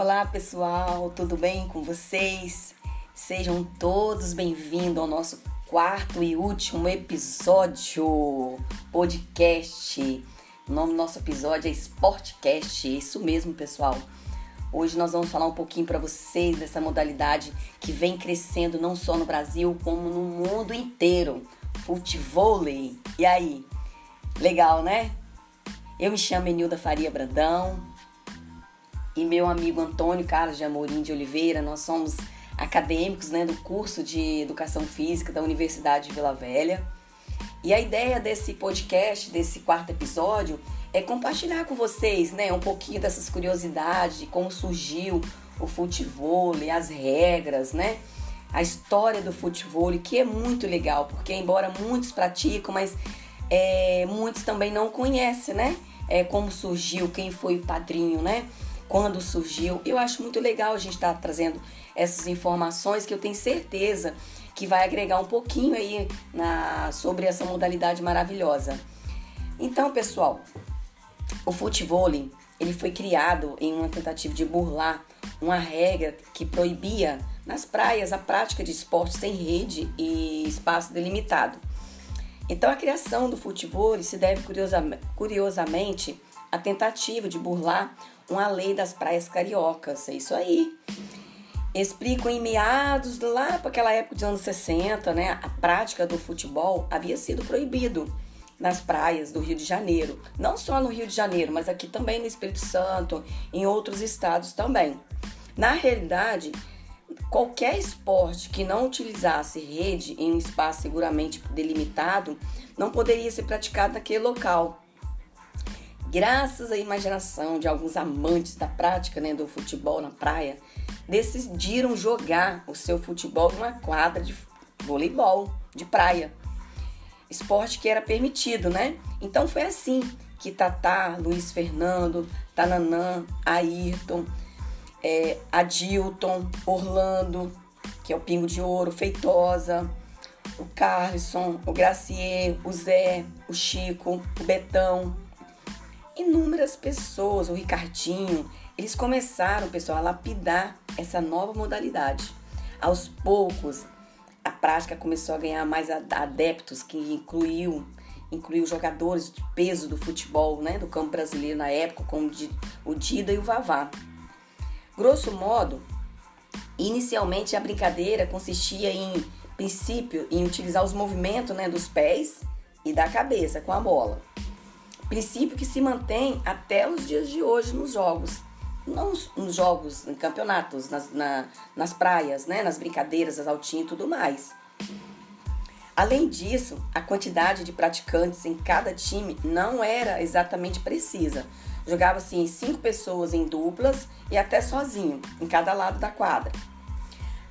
Olá pessoal, tudo bem com vocês? Sejam todos bem-vindos ao nosso quarto e último episódio podcast. O nome do nosso episódio é Sportcast, isso mesmo, pessoal. Hoje nós vamos falar um pouquinho para vocês dessa modalidade que vem crescendo não só no Brasil, como no mundo inteiro. Futevôlei. E aí? Legal, né? Eu me chamo Enilda Faria Brandão, e meu amigo Antônio Carlos de Amorim de Oliveira, nós somos acadêmicos né, do curso de Educação Física da Universidade de Vila Velha. E a ideia desse podcast, desse quarto episódio, é compartilhar com vocês né, um pouquinho dessas curiosidades, de como surgiu o futebol, as regras, né? A história do futebol, que é muito legal, porque embora muitos praticam, mas é, muitos também não conhecem, né? É, como surgiu, quem foi o padrinho, né? Quando surgiu. Eu acho muito legal a gente estar tá trazendo essas informações que eu tenho certeza que vai agregar um pouquinho aí na, sobre essa modalidade maravilhosa. Então, pessoal, o futebol ele foi criado em uma tentativa de burlar uma regra que proibia nas praias a prática de esporte sem rede e espaço delimitado. Então, a criação do futebol se deve curiosamente à tentativa de burlar uma lei das praias cariocas. É isso aí. Explicam em meados lá para aquela época dos anos 60, né? A prática do futebol havia sido proibido nas praias do Rio de Janeiro. Não só no Rio de Janeiro, mas aqui também no Espírito Santo, em outros estados também. Na realidade, qualquer esporte que não utilizasse rede em um espaço seguramente delimitado não poderia ser praticado naquele local graças à imaginação de alguns amantes da prática né, do futebol na praia, decidiram jogar o seu futebol numa quadra de voleibol de praia. Esporte que era permitido, né? Então foi assim que Tatá, Luiz Fernando, Tananã, Ayrton, é, Adilton, Orlando, que é o Pingo de Ouro, Feitosa, o Carlson, o Gracier, o Zé, o Chico, o Betão, inúmeras pessoas, o Ricardinho, eles começaram, pessoal, a lapidar essa nova modalidade. Aos poucos, a prática começou a ganhar mais adeptos, que incluiu incluiu jogadores de peso do futebol, né, do campo brasileiro na época, como o Dida e o Vavá. Grosso modo, inicialmente a brincadeira consistia em princípio em utilizar os movimentos, né, dos pés e da cabeça com a bola. Princípio que se mantém até os dias de hoje nos jogos. Não nos jogos, em campeonatos, nas, na, nas praias, né? nas brincadeiras, as altinhas e tudo mais. Além disso, a quantidade de praticantes em cada time não era exatamente precisa. Jogava-se em cinco pessoas em duplas e até sozinho, em cada lado da quadra.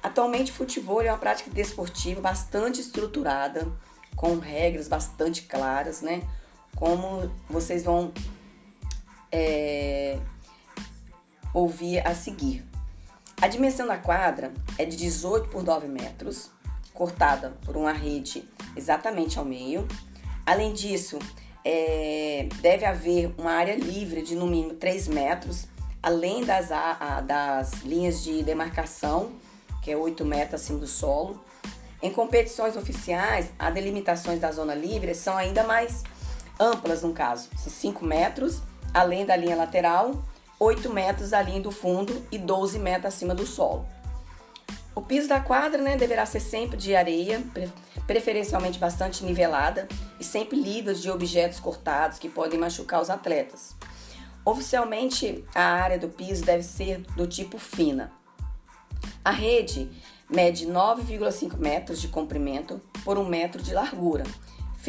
Atualmente, o futebol é uma prática desportiva bastante estruturada, com regras bastante claras, né? Como vocês vão é, ouvir a seguir. A dimensão da quadra é de 18 por 9 metros, cortada por uma rede exatamente ao meio. Além disso, é, deve haver uma área livre de no mínimo 3 metros, além das, a, das linhas de demarcação, que é 8 metros acima do solo. Em competições oficiais, as delimitações da zona livre são ainda mais amplas no caso, 5 metros além da linha lateral, 8 metros além do fundo e 12 metros acima do solo. O piso da quadra né, deverá ser sempre de areia, preferencialmente bastante nivelada e sempre livre de objetos cortados que podem machucar os atletas. Oficialmente, a área do piso deve ser do tipo fina. A rede mede 9,5 metros de comprimento por 1 metro de largura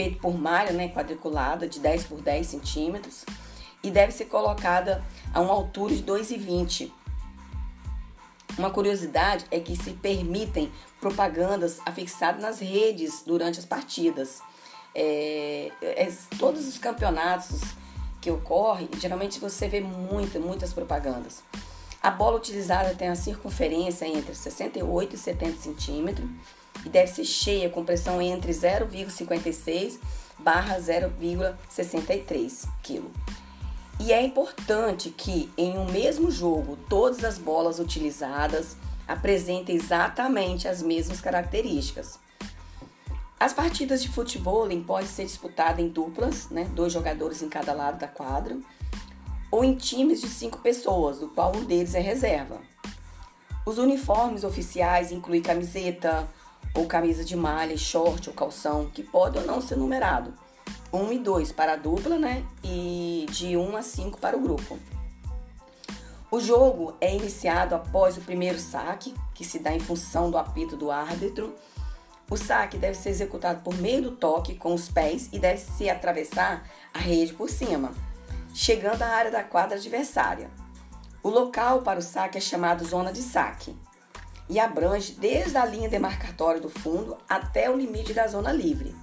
feito por malha né, quadriculada de 10 por 10 centímetros e deve ser colocada a uma altura de 2,20. Uma curiosidade é que se permitem propagandas afixadas nas redes durante as partidas. É, é, todos os campeonatos que ocorrem, geralmente você vê muitas, muitas propagandas. A bola utilizada tem a circunferência entre 68 e 70 centímetros e deve ser cheia com pressão entre 0,56 barra 0,63 kg. E é importante que em um mesmo jogo todas as bolas utilizadas apresentem exatamente as mesmas características. As partidas de futebol podem ser disputadas em duplas, né, dois jogadores em cada lado da quadra, ou em times de cinco pessoas, do qual um deles é reserva. Os uniformes oficiais incluem camiseta ou camisa de malha, short ou calção, que pode ou não ser numerado. 1 e 2 para a dupla, né? E de 1 a 5 para o grupo. O jogo é iniciado após o primeiro saque, que se dá em função do apito do árbitro. O saque deve ser executado por meio do toque com os pés e deve se atravessar a rede por cima, chegando à área da quadra adversária. O local para o saque é chamado zona de saque e abrange desde a linha demarcatória do fundo até o limite da zona livre.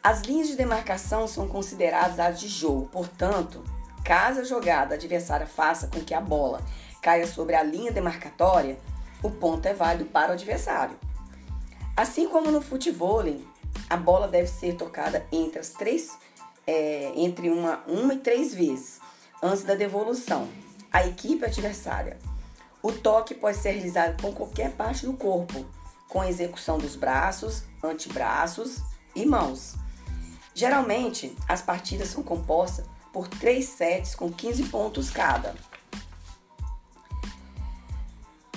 As linhas de demarcação são consideradas áreas de jogo, portanto, caso a jogada adversária faça com que a bola caia sobre a linha demarcatória, o ponto é válido para o adversário. Assim como no futebol, a bola deve ser tocada entre as três, é, entre uma, uma e três vezes antes da devolução à equipe adversária. O toque pode ser realizado com qualquer parte do corpo, com execução dos braços, antebraços e mãos. Geralmente, as partidas são compostas por três sets com 15 pontos cada.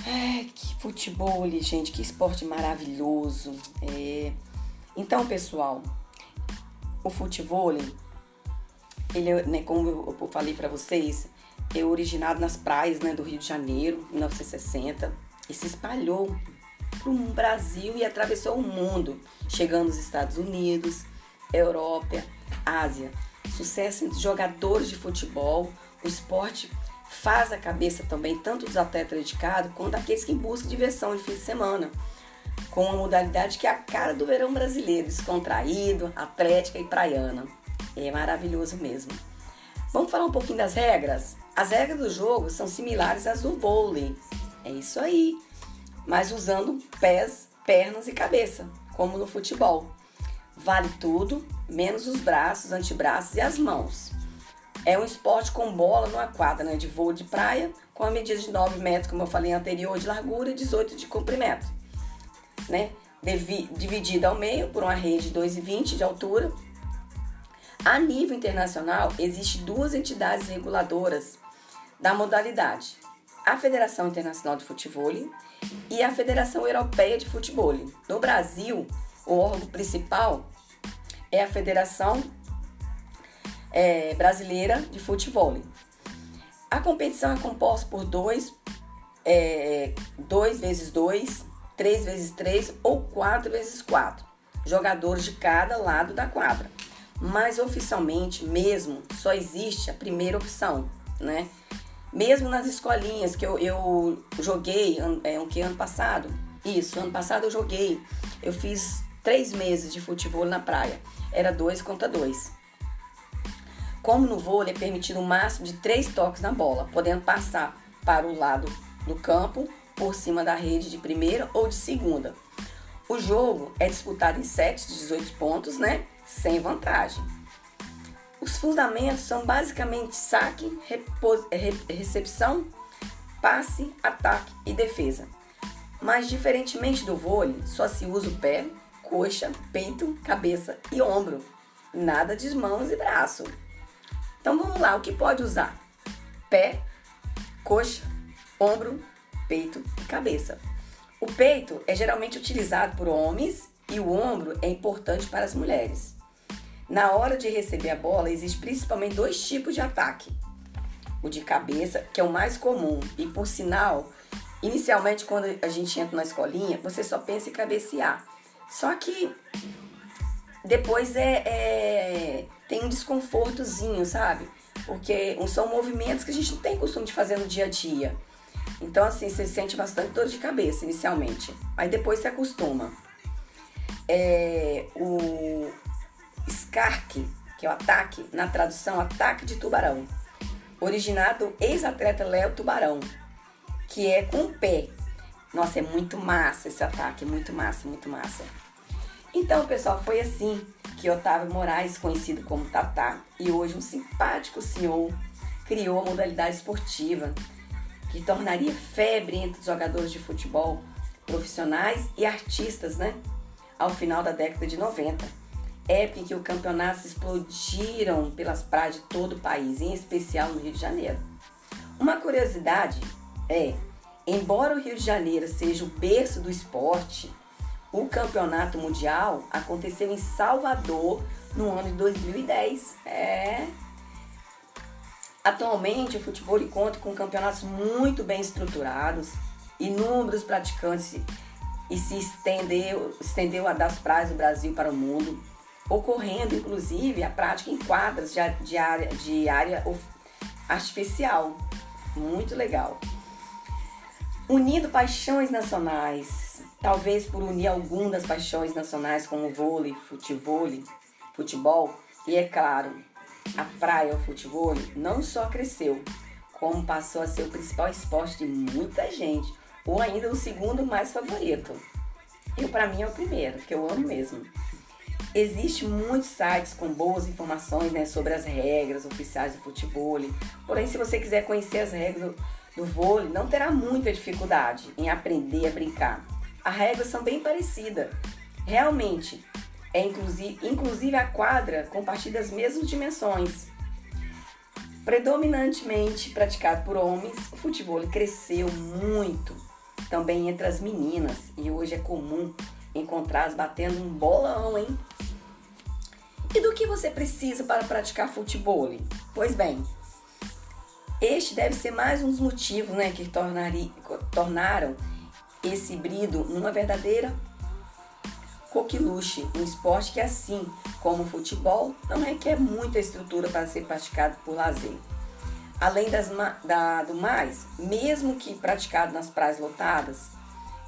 É, que futebol, gente, que esporte maravilhoso. É. Então, pessoal, o futebol, ele, né, como eu falei para vocês, é originado nas praias né, do Rio de Janeiro, em 1960, e se espalhou para o Brasil e atravessou o mundo, chegando aos Estados Unidos, Europa, Ásia. Sucesso entre jogadores de futebol, o esporte faz a cabeça também tanto dos atletas dedicados quanto daqueles que buscam diversão de fim de semana, com uma modalidade que é a cara do verão brasileiro, descontraído, atlética e praiana. É maravilhoso mesmo. Vamos falar um pouquinho das regras? As regras do jogo são similares às do vôlei. É isso aí. Mas usando pés, pernas e cabeça, como no futebol. Vale tudo, menos os braços, antebraços e as mãos. É um esporte com bola numa quadra né, de voo de praia, com a medida de 9 metros, como eu falei anterior, de largura e 18 de comprimento. Né? Dividida ao meio por uma rede de 2,20 de altura. A nível internacional, existem duas entidades reguladoras da modalidade: a Federação Internacional de Futebol e a Federação Europeia de Futebol. No Brasil, o órgão principal é a Federação é, Brasileira de Futebol. A competição é composta por dois, é, dois vezes dois, três vezes três ou quatro vezes quatro jogadores de cada lado da quadra. Mas oficialmente mesmo só existe a primeira opção, né? Mesmo nas escolinhas que eu, eu joguei, é, um que ano passado, isso, ano passado eu joguei, eu fiz três meses de futebol na praia, era dois contra dois. Como no vôlei é permitido um máximo de três toques na bola, podendo passar para o lado do campo, por cima da rede de primeira ou de segunda. O jogo é disputado em sets de 18 pontos, né? Sem vantagem. Os fundamentos são basicamente saque, recepção, passe, ataque e defesa. Mas diferentemente do vôlei, só se usa o pé, coxa, peito, cabeça e ombro. Nada de mãos e braço. Então vamos lá, o que pode usar? Pé, coxa, ombro, peito e cabeça. O peito é geralmente utilizado por homens e o ombro é importante para as mulheres. Na hora de receber a bola, existe principalmente dois tipos de ataque. O de cabeça, que é o mais comum, e por sinal, inicialmente quando a gente entra na escolinha, você só pensa em cabecear. Só que depois é, é tem um desconfortozinho, sabe? Porque são movimentos que a gente não tem costume de fazer no dia a dia. Então, assim, você sente bastante dor de cabeça inicialmente. Aí depois se acostuma. É, o, Skark, que é o ataque, na tradução ataque de tubarão, originado ex-atleta Léo Tubarão, que é com o pé. Nossa, é muito massa esse ataque, muito massa, muito massa. Então, pessoal, foi assim que Otávio Moraes, conhecido como Tatá, e hoje um simpático senhor, criou a modalidade esportiva que tornaria febre entre os jogadores de futebol profissionais e artistas, né? Ao final da década de 90. Época em que os campeonatos explodiram pelas praias de todo o país, em especial no Rio de Janeiro. Uma curiosidade é, embora o Rio de Janeiro seja o berço do esporte, o campeonato mundial aconteceu em Salvador no ano de 2010. É. Atualmente, o futebol conta com campeonatos muito bem estruturados, inúmeros praticantes e se estendeu, estendeu a das praias do Brasil para o mundo, ocorrendo inclusive a prática em quadras de, de, área, de área artificial. Muito legal. Unindo paixões nacionais, talvez por unir algumas das paixões nacionais como vôlei, futebol, futebol e é claro, a praia o futebol não só cresceu, como passou a ser o principal esporte de muita gente, ou ainda o segundo mais favorito. Eu para mim é o primeiro, que eu amo mesmo. Existem muitos sites com boas informações né, sobre as regras oficiais do futebol. Porém, se você quiser conhecer as regras do, vôlei, não terá muita dificuldade em aprender a brincar. As regras são bem parecidas. Realmente, é inclusive, inclusive a quadra compartilha as mesmas dimensões. Predominantemente praticado por homens, o futebol cresceu muito também entre as meninas e hoje é comum encontrá-las batendo um bolão, hein? E do que você precisa para praticar futebol? Pois bem, este deve ser mais um dos motivos né, que tornaram esse híbrido numa verdadeira coqueluche, um esporte que, assim como o futebol, não requer muita estrutura para ser praticado por lazer. Além das, da, do mais, mesmo que praticado nas praias lotadas,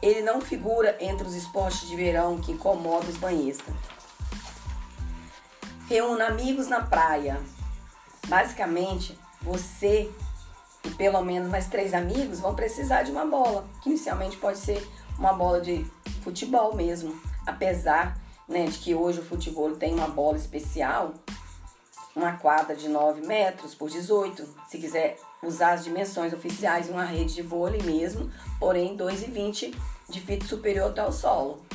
ele não figura entre os esportes de verão que incomodam os banhistas. Reúna amigos na praia. Basicamente, você e pelo menos mais três amigos vão precisar de uma bola, que inicialmente pode ser uma bola de futebol mesmo, apesar né, de que hoje o futebol tem uma bola especial, uma quadra de 9 metros por 18, se quiser usar as dimensões oficiais, uma rede de vôlei mesmo, porém 2,20 de fita superior até o solo.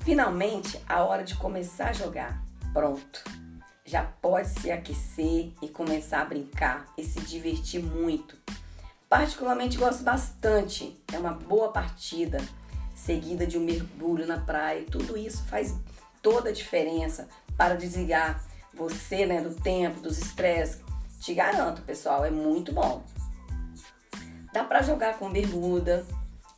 Finalmente, a hora de começar a jogar. Pronto. Já pode se aquecer e começar a brincar e se divertir muito. Particularmente gosto bastante. É uma boa partida seguida de um mergulho na praia. Tudo isso faz toda a diferença para desligar você né, do tempo, dos estresses. Te garanto, pessoal, é muito bom. Dá para jogar com bermuda,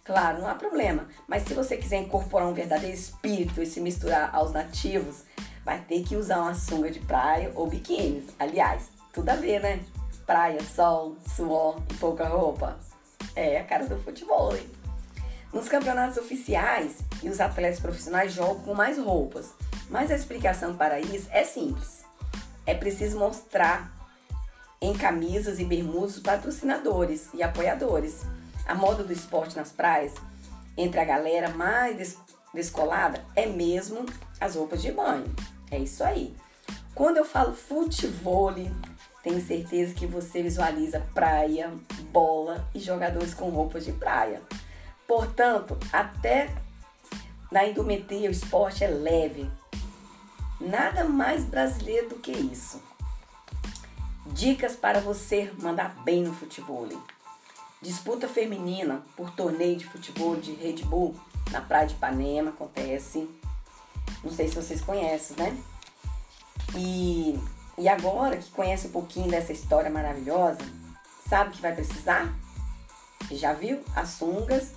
claro, não há problema. Mas se você quiser incorporar um verdadeiro espírito e se misturar aos nativos, vai ter que usar uma sunga de praia ou biquíni. Aliás, tudo a ver, né? Praia, sol, suor e pouca roupa. É a cara do futebol, hein? Nos campeonatos oficiais e os atletas profissionais jogam com mais roupas, mas a explicação para isso é simples. É preciso mostrar em camisas e bermudas patrocinadores e apoiadores. A moda do esporte nas praias, entre a galera mais descolada, é mesmo as roupas de banho. É isso aí. Quando eu falo futebol, tenho certeza que você visualiza praia, bola e jogadores com roupas de praia. Portanto, até na indumentária o esporte é leve. Nada mais brasileiro do que isso. Dicas para você mandar bem no futebol. Disputa feminina por torneio de futebol de Red Bull na Praia de Ipanema acontece. Não sei se vocês conhecem, né? E, e agora que conhece um pouquinho dessa história maravilhosa, sabe que vai precisar? Já viu? As sungas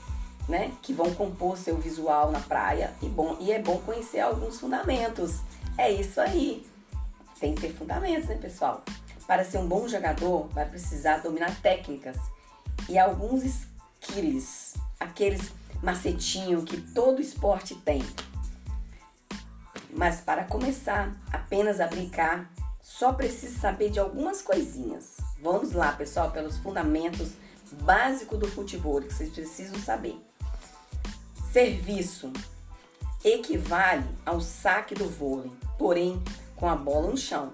né, que vão compor seu visual na praia e, bom, e é bom conhecer alguns fundamentos. É isso aí. Tem que ter fundamentos, né, pessoal? Para ser um bom jogador, vai precisar dominar técnicas e alguns skills, aqueles macetinhos que todo esporte tem. Mas para começar apenas a brincar, só precisa saber de algumas coisinhas. Vamos lá, pessoal, pelos fundamentos básicos do futebol que vocês precisam saber. Serviço equivale ao saque do vôlei, porém com a bola no chão.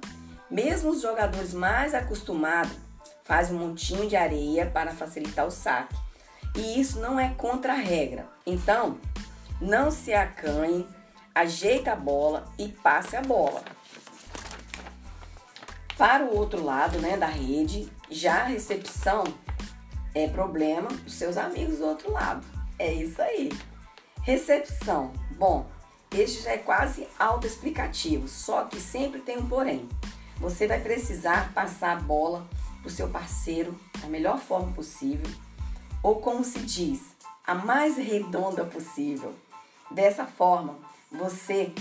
Mesmo os jogadores mais acostumados fazem um montinho de areia para facilitar o saque. E isso não é contra a regra. Então, não se acanhe, ajeita a bola e passe a bola. Para o outro lado né, da rede, já a recepção é problema dos seus amigos do outro lado. É isso aí. Recepção. Bom, este já é quase autoexplicativo, só que sempre tem um porém. Você vai precisar passar a bola para o seu parceiro da melhor forma possível, ou como se diz, a mais redonda possível. Dessa forma, você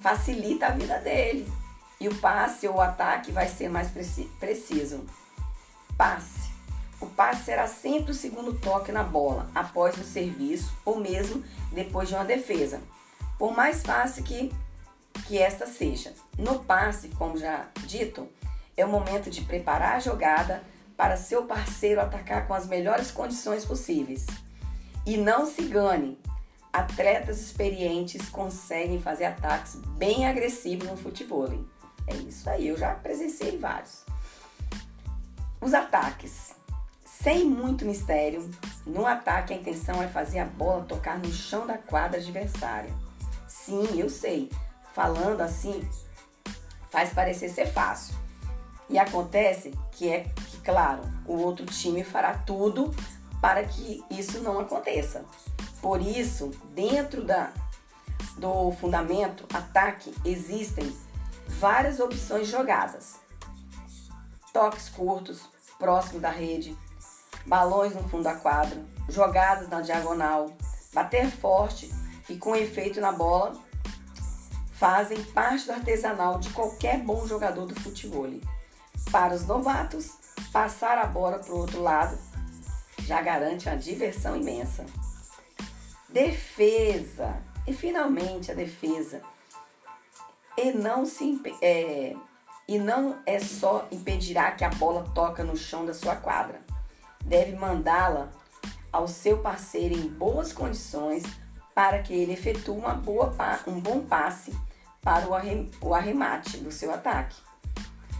facilita a vida dele e o passe ou o ataque vai ser mais preciso. Passe. O passe será sempre o segundo toque na bola, após o serviço ou mesmo depois de uma defesa, por mais fácil que, que esta seja. No passe, como já dito, é o momento de preparar a jogada para seu parceiro atacar com as melhores condições possíveis. E não se engane, atletas experientes conseguem fazer ataques bem agressivos no futebol. É isso aí, eu já presenciei vários. Os ataques. Sem muito mistério, no ataque a intenção é fazer a bola tocar no chão da quadra adversária. Sim, eu sei. Falando assim, faz parecer ser fácil. E acontece que é que, claro, o outro time fará tudo para que isso não aconteça. Por isso, dentro da, do fundamento ataque, existem várias opções jogadas. Toques curtos, próximo da rede, balões no fundo da quadra, jogadas na diagonal, bater forte e com efeito na bola fazem parte do artesanal de qualquer bom jogador do futebol. Para os novatos, passar a bola para o outro lado já garante uma diversão imensa. Defesa. E finalmente a defesa e não se é, e não é só impedirá que a bola toca no chão da sua quadra. Deve mandá-la ao seu parceiro em boas condições para que ele efetue uma boa, um bom passe para o arremate do seu ataque.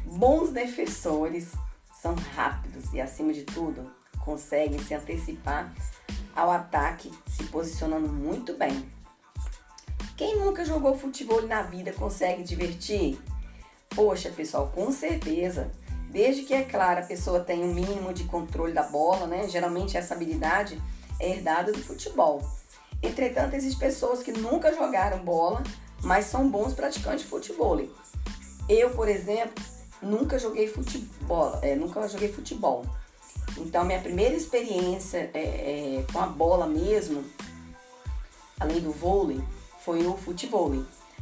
Bons defensores são rápidos e, acima de tudo, conseguem se antecipar ao ataque, se posicionando muito bem. Quem nunca jogou futebol na vida consegue divertir? Poxa, pessoal, com certeza. Desde que, é claro, a pessoa tenha um mínimo de controle da bola, né? Geralmente essa habilidade é herdada do futebol. Entretanto, existem pessoas que nunca jogaram bola, mas são bons praticantes de futebol. Eu, por exemplo, nunca joguei futebol, é, nunca joguei futebol. Então, minha primeira experiência é, é, com a bola mesmo, além do vôlei, foi o futebol.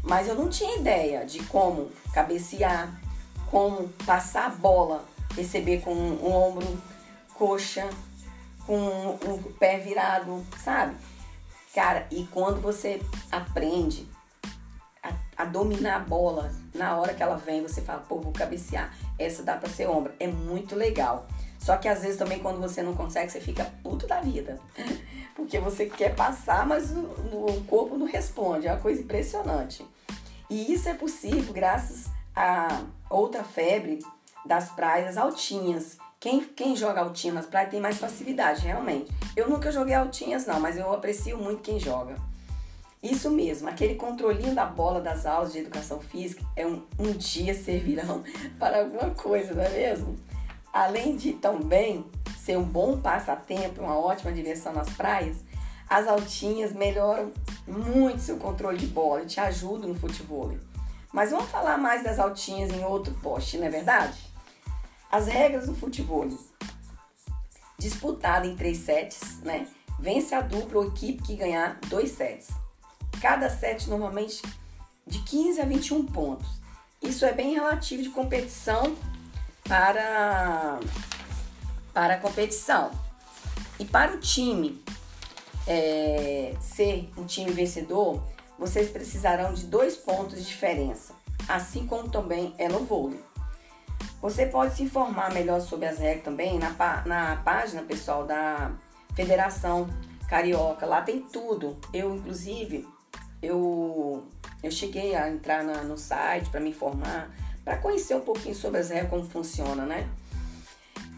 Mas eu não tinha ideia de como cabecear, como passar a bola, receber com o ombro, coxa, com o pé virado, sabe? Cara, e quando você aprende a, a, dominar a bola, na hora que ela vem, você fala, pô, vou cabecear, essa dá pra ser ombro. É muito legal. Só que às vezes também quando você não consegue, você fica puto da vida. Porque você quer passar, mas o, o corpo não responde. É uma coisa impressionante. E isso é possível graças a outra febre das praias altinhas. Quem, quem joga altinha nas praias tem mais facilidade, realmente. Eu nunca joguei altinhas, não, mas eu aprecio muito quem joga. Isso mesmo, aquele controlinho da bola das aulas de educação física é um, um dia servirão para alguma coisa, não é mesmo? Além de também ser um bom passatempo, uma ótima diversão nas praias, as altinhas melhoram muito seu controle de bola e te ajudam no futebol. Mas vamos falar mais das altinhas em outro poste, não é verdade? As regras do futebol. Disputada em três sets, né? Vence a dupla ou equipe que ganhar dois sets. Cada set normalmente de 15 a 21 pontos. Isso é bem relativo de competição para, para a competição. E para o time é, ser um time vencedor, vocês precisarão de dois pontos de diferença, assim como também é no vôlei. Você pode se informar melhor sobre as regras também na, na página pessoal da Federação Carioca. Lá tem tudo. Eu, inclusive, eu, eu cheguei a entrar na, no site para me informar para conhecer um pouquinho sobre as regras, como funciona, né?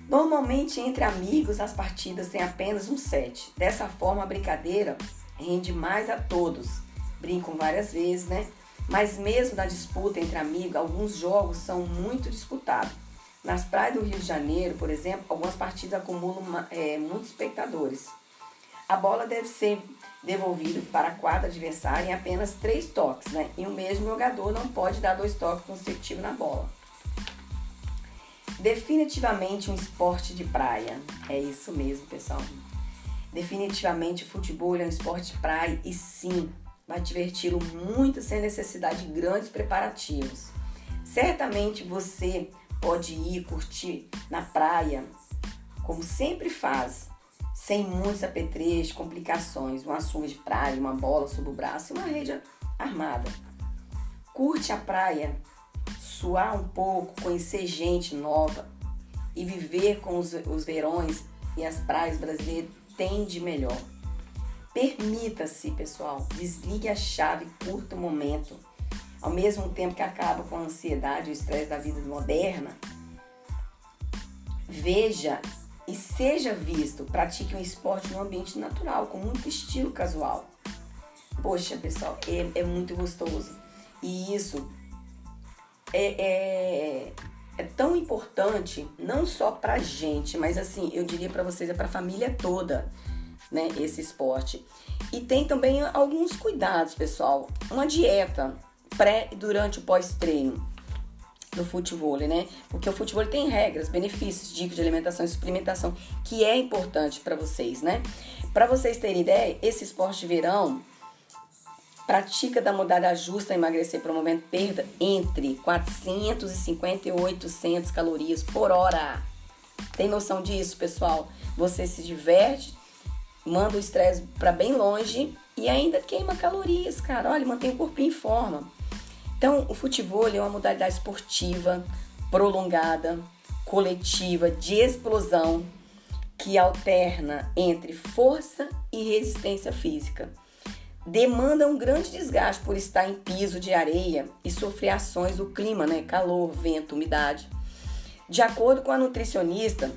Normalmente, entre amigos, as partidas têm apenas um set. Dessa forma, a brincadeira rende mais a todos. Brincam várias vezes, né? Mas mesmo na disputa entre amigos, alguns jogos são muito disputados. Nas praias do Rio de Janeiro, por exemplo, algumas partidas acumulam é, muitos espectadores. A bola deve ser devolvida para a quadra adversária em apenas três toques, né? E o mesmo jogador não pode dar dois toques consecutivos na bola. Definitivamente um esporte de praia. É isso mesmo, pessoal. Definitivamente o futebol é um esporte de praia e sim, vai diverti-lo muito sem necessidade de grandes preparativos. Certamente você pode ir curtir na praia, como sempre faz, sem muitos apetrechos, complicações, uma sunga de praia, uma bola sob o braço e uma rede armada. Curte a praia, suar um pouco, conhecer gente nova e viver com os, os verões e as praias brasileiras tem de melhor. Permita-se, pessoal, desligue a chave, curta o momento. Ao mesmo tempo que acaba com a ansiedade e o estresse da vida moderna, veja e seja visto, pratique um esporte no ambiente natural, com muito estilo casual. Poxa, pessoal, é, é muito gostoso. E isso é, é, é tão importante, não só pra gente, mas assim, eu diria para vocês, é pra família toda né, esse esporte. E tem também alguns cuidados, pessoal. Uma dieta pré e durante o pós-treino do futebol, né? Porque o futebol tem regras, benefícios, dicas de alimentação e suplementação, que é importante para vocês, né? Para vocês terem ideia, esse esporte de verão pratica da modalidade justa emagrecer promovendo perda entre 450 e 800 calorias por hora. Tem noção disso, pessoal? Você se diverte, manda o estresse para bem longe e ainda queima calorias, cara. Olha, mantém o corpo em forma. Então, o futebol é uma modalidade esportiva prolongada, coletiva, de explosão, que alterna entre força e resistência física. Demanda um grande desgaste por estar em piso de areia e sofrer ações do clima, né? Calor, vento, umidade. De acordo com a nutricionista,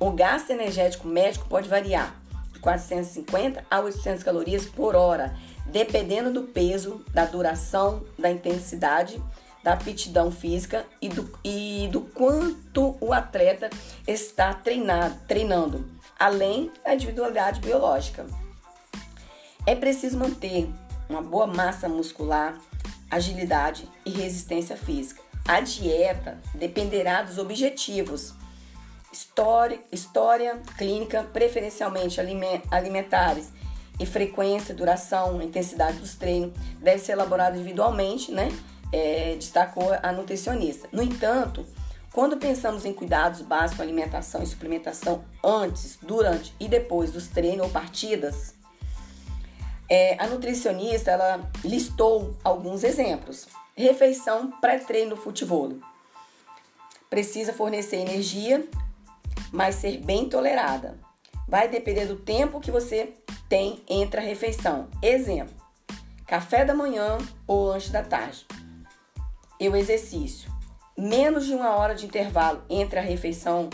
o gasto energético médico pode variar 450 a 800 calorias por hora, dependendo do peso, da duração, da intensidade, da aptidão física e do, e do quanto o atleta está treinado, treinando, além da individualidade biológica. É preciso manter uma boa massa muscular, agilidade e resistência física. A dieta dependerá dos objetivos história, história clínica, preferencialmente alimentares e frequência, duração, intensidade dos treinos, deve ser elaborado individualmente, né? É, destacou a nutricionista. No entanto, quando pensamos em cuidados básicos, alimentação e suplementação antes, durante e depois dos treinos ou partidas, é, a nutricionista ela listou alguns exemplos. Refeição pré-treino no futebol. Precisa fornecer energia mas ser bem tolerada. Vai depender do tempo que você tem entre a refeição. Exemplo: café da manhã ou lanche da tarde. E o exercício: menos de uma hora de intervalo entre a refeição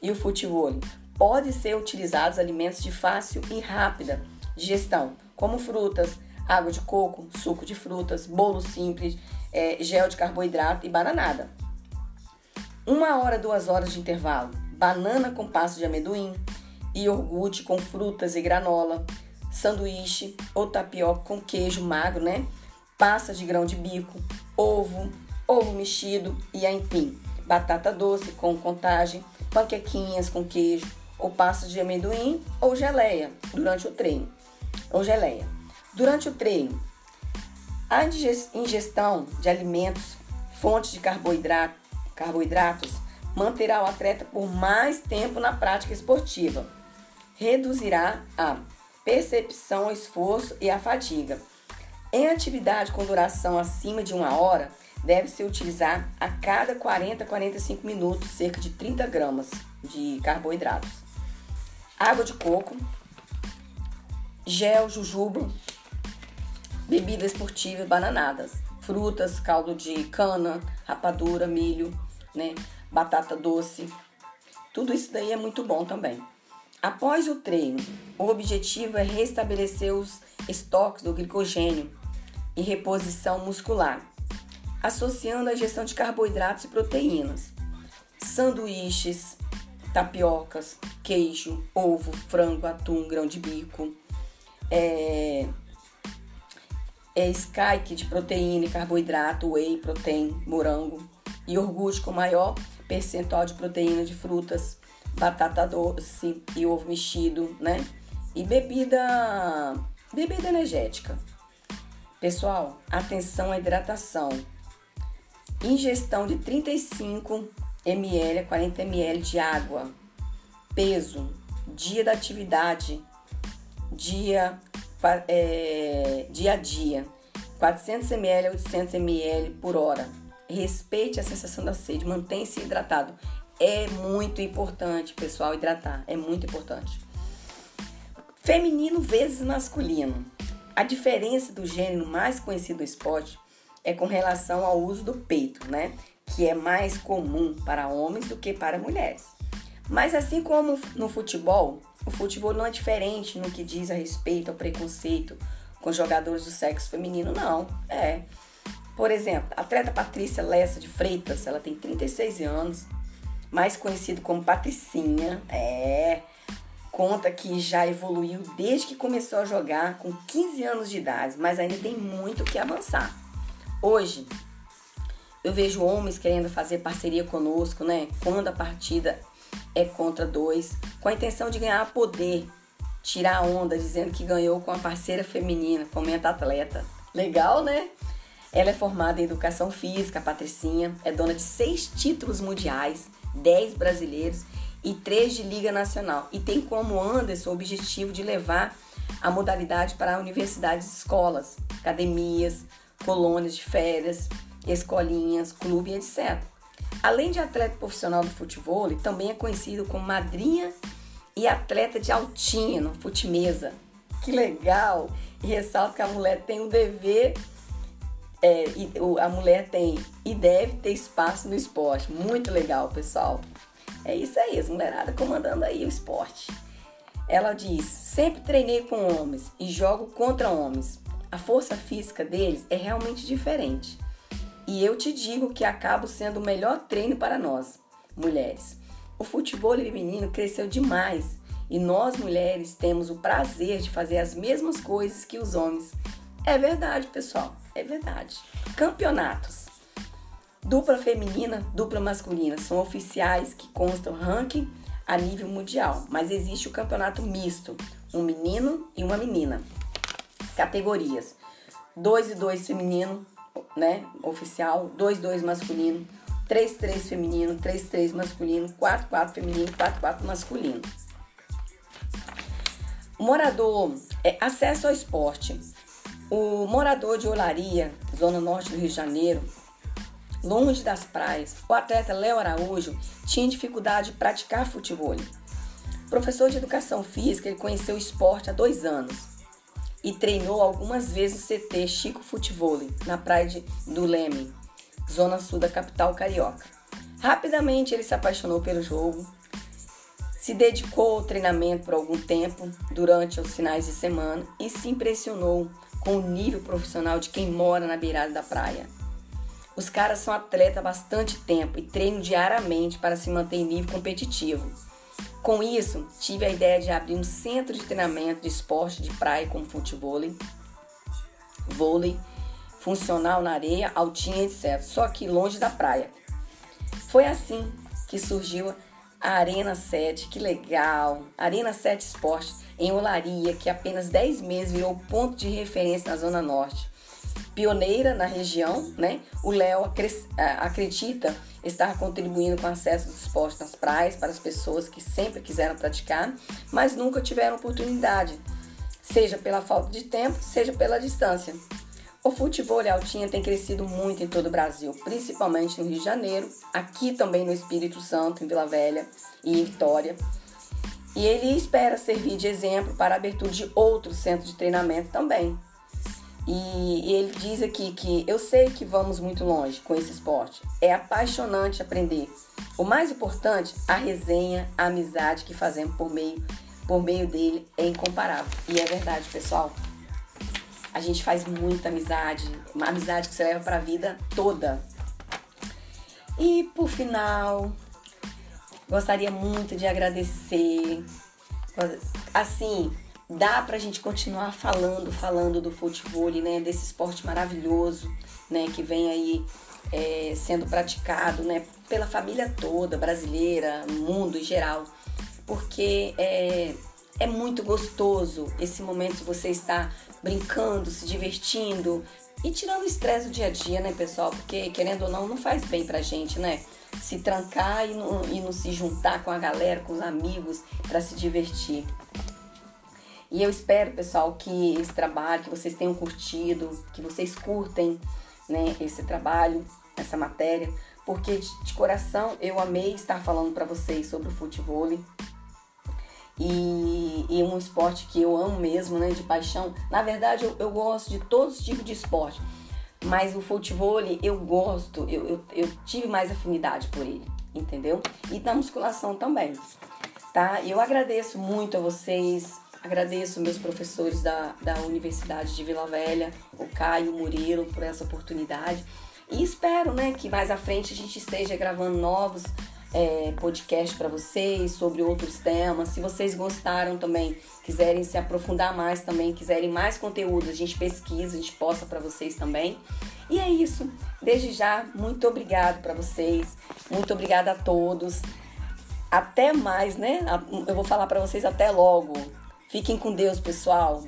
e o futebol. Pode ser utilizados alimentos de fácil e rápida digestão, como frutas, água de coco, suco de frutas, bolo simples, é, gel de carboidrato e bananada. Uma hora, duas horas de intervalo banana com pasta de amendoim, iogurte com frutas e granola, sanduíche ou tapioca com queijo magro, né? Pasta de grão de bico, ovo, ovo mexido e aipim, batata doce com contagem, panquequinhas com queijo ou pasta de amendoim ou geleia durante o treino. Ou geleia. Durante o treino, a ingestão de alimentos, fontes de carboidrato, carboidratos manterá o atleta por mais tempo na prática esportiva. Reduzirá a percepção, o esforço e a fadiga. Em atividade com duração acima de uma hora, deve-se utilizar a cada 40 a 45 minutos cerca de 30 gramas de carboidratos. Água de coco, gel, jujuba, bebida esportiva e bananadas. frutas, caldo de cana, rapadura, milho, né? Batata doce. Tudo isso daí é muito bom também. Após o treino, o objetivo é restabelecer os estoques do glicogênio e reposição muscular, associando a ingestão de carboidratos e proteínas, sanduíches, tapiocas, queijo, ovo, frango, atum, grão de bico, é, é skyke de proteína e carboidrato, whey, protein, morango, iogurte com maior percentual de proteína de frutas, batata doce e ovo mexido, né? E bebida, bebida energética. Pessoal, atenção à hidratação. Ingestão de 35 ml a 40 ml de água. Peso, dia da atividade, dia, é, dia a dia. 400 ml a 800 ml por hora. Respeite a sensação da sede, mantenha-se hidratado. É muito importante, pessoal, hidratar. É muito importante. Feminino vezes masculino. A diferença do gênero mais conhecido do esporte é com relação ao uso do peito, né? Que é mais comum para homens do que para mulheres. Mas assim como no futebol, o futebol não é diferente no que diz a respeito ao preconceito com jogadores do sexo feminino, não. É. Por exemplo, a atleta Patrícia Lessa de Freitas, ela tem 36 anos, mais conhecido como Patricinha, é, conta que já evoluiu desde que começou a jogar com 15 anos de idade, mas ainda tem muito que avançar. Hoje, eu vejo homens querendo fazer parceria conosco, né? Quando a partida é contra dois, com a intenção de ganhar poder, tirar onda dizendo que ganhou com a parceira feminina, comenta atleta. Legal, né? Ela é formada em educação física, Patricinha, é dona de seis títulos mundiais, 10 brasileiros e 3 de Liga Nacional. E tem como Anderson o objetivo de levar a modalidade para universidades escolas, academias, colônias de férias, escolinhas, clube, etc. Além de atleta profissional do futebol, também é conhecido como madrinha e atleta de altinha no fute-mesa. Que legal! E ressalto que a mulher tem o dever é, a mulher tem e deve ter espaço no esporte. Muito legal, pessoal. É isso aí, as mulheradas comandando aí o esporte. Ela diz: sempre treinei com homens e jogo contra homens. A força física deles é realmente diferente. E eu te digo que acabo sendo o melhor treino para nós, mulheres. O futebol feminino cresceu demais e nós mulheres temos o prazer de fazer as mesmas coisas que os homens. É verdade, pessoal. É verdade. Campeonatos. Dupla feminina, dupla masculina são oficiais que constam ranking a nível mundial, mas existe o campeonato misto, um menino e uma menina. Categorias: 2 e 2 feminino, né, oficial, 2 2 masculino, 3 3 feminino, 3 3 masculino, 4 4 feminino, 4 4 masculino. Morador, é, acesso ao esporte. O morador de Olaria, zona norte do Rio de Janeiro, longe das praias, o atleta Léo Araújo tinha dificuldade de praticar futebol. Professor de educação física, ele conheceu o esporte há dois anos e treinou algumas vezes no CT Chico Futebol, na praia de, do Leme, zona sul da capital carioca. Rapidamente ele se apaixonou pelo jogo, se dedicou ao treinamento por algum tempo durante os finais de semana e se impressionou com o nível profissional de quem mora na beirada da praia. Os caras são atletas há bastante tempo e treinam diariamente para se manter em nível competitivo. Com isso, tive a ideia de abrir um centro de treinamento de esporte de praia como futebol, vôlei, funcional na areia, altinha, etc. Só que longe da praia. Foi assim que surgiu a Arena 7, que legal! Arena 7 Esporte em Olaria, que apenas 10 meses virou ponto de referência na Zona Norte. Pioneira na região, né? O Léo acredita estar contribuindo com acesso dos esportes nas praias para as pessoas que sempre quiseram praticar, mas nunca tiveram oportunidade, seja pela falta de tempo, seja pela distância. O futebol altinha tem crescido muito em todo o Brasil, principalmente no Rio de Janeiro, aqui também no Espírito Santo, em Vila Velha e em Vitória. E ele espera servir de exemplo para a abertura de outros centros de treinamento também. E, ele diz aqui que eu sei que vamos muito longe com esse esporte. É apaixonante aprender. O mais importante, a resenha, a amizade que fazemos por meio, por meio dele é incomparável. E é verdade, pessoal. A gente faz muita amizade, uma amizade que você leva para a vida toda. E por final, gostaria muito de agradecer. Assim, dá pra gente continuar falando, falando do futebol, né? Desse esporte maravilhoso, né? Que vem aí é, sendo praticado, né? Pela família toda, brasileira, mundo em geral. Porque é, é muito gostoso esse momento de você estar brincando, se divertindo e tirando o estresse do dia a dia, né, pessoal? Porque, querendo ou não, não faz bem pra gente, né? Se trancar e não, e não se juntar com a galera, com os amigos, para se divertir. E eu espero, pessoal, que esse trabalho, que vocês tenham curtido, que vocês curtem né, esse trabalho, essa matéria, porque de, coração eu amei estar falando para vocês sobre o futebol. E, e, um esporte que eu amo mesmo, né, de paixão. Na verdade, eu, eu gosto de todos os tipos de esporte, mas o futebol eu gosto, eu, eu, eu tive mais afinidade por ele, entendeu? E da musculação também, tá? Eu agradeço muito a vocês, Agradeço meus professores da, da Universidade de Vila Velha, o Caio o Murilo, por essa oportunidade. E espero né, que mais à frente a gente esteja gravando novos é, podcasts para vocês sobre outros temas. Se vocês gostaram também, quiserem se aprofundar mais também, quiserem mais conteúdo, a gente pesquisa, a gente posta para vocês também. E é isso. Desde já, muito obrigado para vocês. Muito obrigada a todos. Até mais, né? Eu vou falar para vocês até logo. Fiquem com Deus, pessoal.